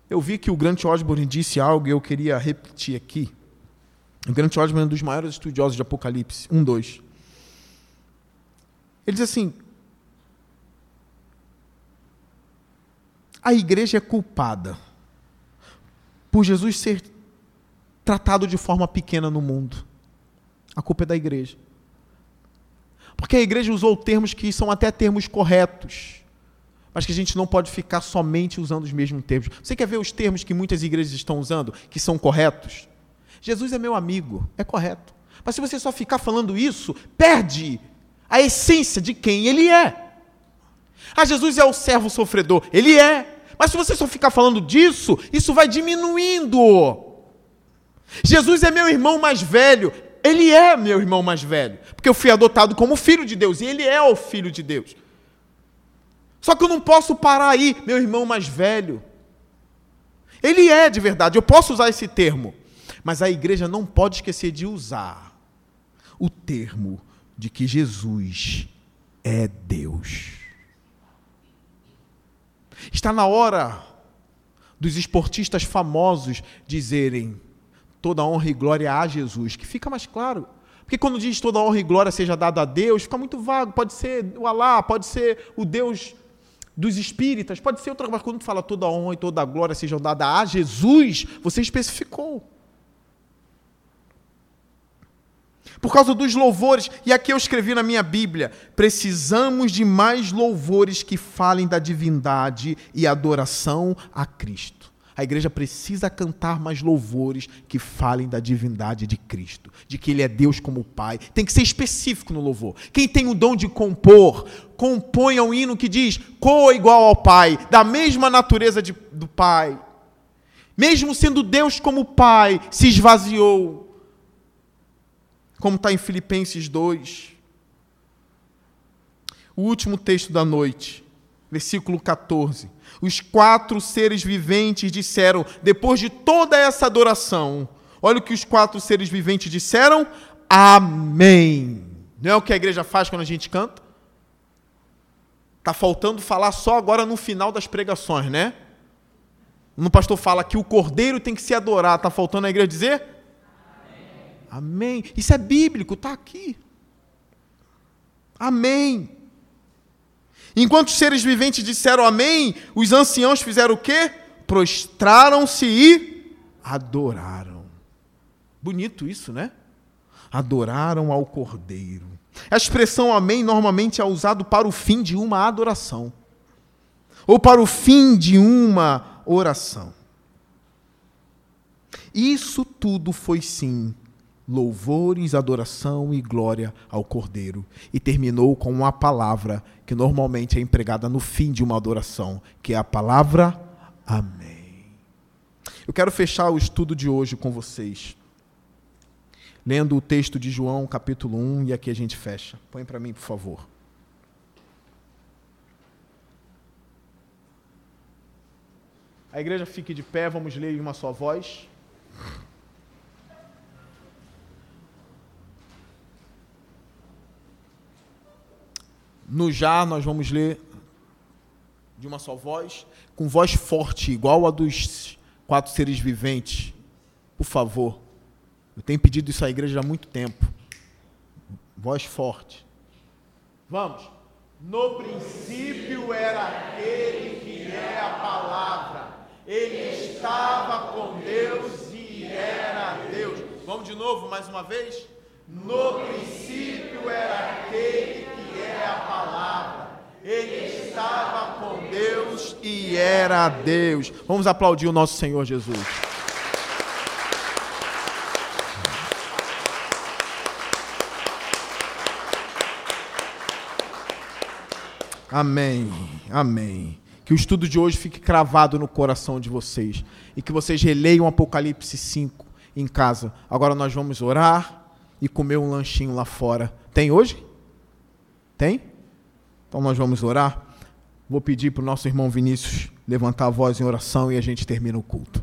Eu vi que o Grant Osborne disse algo e eu queria repetir aqui. O Grant Osborne é um dos maiores estudiosos de Apocalipse, um, dois. Ele diz assim: a igreja é culpada por Jesus ser tratado de forma pequena no mundo. A culpa é da igreja. Porque a igreja usou termos que são até termos corretos, mas que a gente não pode ficar somente usando os mesmos termos. Você quer ver os termos que muitas igrejas estão usando, que são corretos? Jesus é meu amigo, é correto. Mas se você só ficar falando isso, perde a essência de quem ele é. Ah, Jesus é o servo sofredor, ele é. Mas se você só ficar falando disso, isso vai diminuindo. Jesus é meu irmão mais velho, ele é meu irmão mais velho, porque eu fui adotado como filho de Deus e ele é o filho de Deus. Só que eu não posso parar aí, meu irmão mais velho. Ele é de verdade, eu posso usar esse termo, mas a igreja não pode esquecer de usar o termo de que Jesus é Deus. Está na hora dos esportistas famosos dizerem toda honra e glória a Jesus, que fica mais claro. Porque quando diz toda honra e glória seja dada a Deus, fica muito vago. Pode ser o Alá, pode ser o Deus dos espíritas, pode ser outra coisa. Quando fala toda honra e toda glória sejam dada a Jesus, você especificou. Por causa dos louvores, e aqui eu escrevi na minha Bíblia: precisamos de mais louvores que falem da divindade e adoração a Cristo. A igreja precisa cantar mais louvores que falem da divindade de Cristo, de que Ele é Deus como Pai. Tem que ser específico no louvor. Quem tem o dom de compor, componha um hino que diz: coa igual ao Pai, da mesma natureza de, do Pai. Mesmo sendo Deus como Pai, se esvaziou como está em Filipenses 2. O último texto da noite, versículo 14. Os quatro seres viventes disseram, depois de toda essa adoração, olha o que os quatro seres viventes disseram: Amém. Não é o que a igreja faz quando a gente canta? Está faltando falar só agora no final das pregações, né? No pastor fala que o cordeiro tem que se adorar, está faltando a igreja dizer? Amém. Isso é bíblico, está aqui. Amém. Enquanto os seres viventes disseram amém, os anciãos fizeram o quê? Prostraram-se e adoraram. Bonito isso, né? Adoraram ao Cordeiro. A expressão amém normalmente é usado para o fim de uma adoração ou para o fim de uma oração. Isso tudo foi sim louvores, adoração e glória ao Cordeiro. E terminou com uma palavra que normalmente é empregada no fim de uma adoração, que é a palavra Amém. Eu quero fechar o estudo de hoje com vocês, lendo o texto de João, capítulo 1, e aqui a gente fecha. Põe para mim, por favor. A igreja fique de pé, vamos ler em uma só voz. No já, nós vamos ler de uma só voz, com voz forte, igual a dos quatro seres viventes. Por favor. Eu tenho pedido isso à igreja há muito tempo. Voz forte. Vamos. No princípio era aquele que é a palavra. Ele estava com Deus e era Deus. Vamos de novo, mais uma vez? No princípio era aquele que é a palavra. Ele estava com Deus e era Deus. Vamos aplaudir o nosso Senhor Jesus. Amém, amém. Que o estudo de hoje fique cravado no coração de vocês e que vocês releiam Apocalipse 5 em casa. Agora nós vamos orar e comer um lanchinho lá fora. Tem hoje? Tem? Então nós vamos orar. Vou pedir para o nosso irmão Vinícius levantar a voz em oração e a gente termina o culto.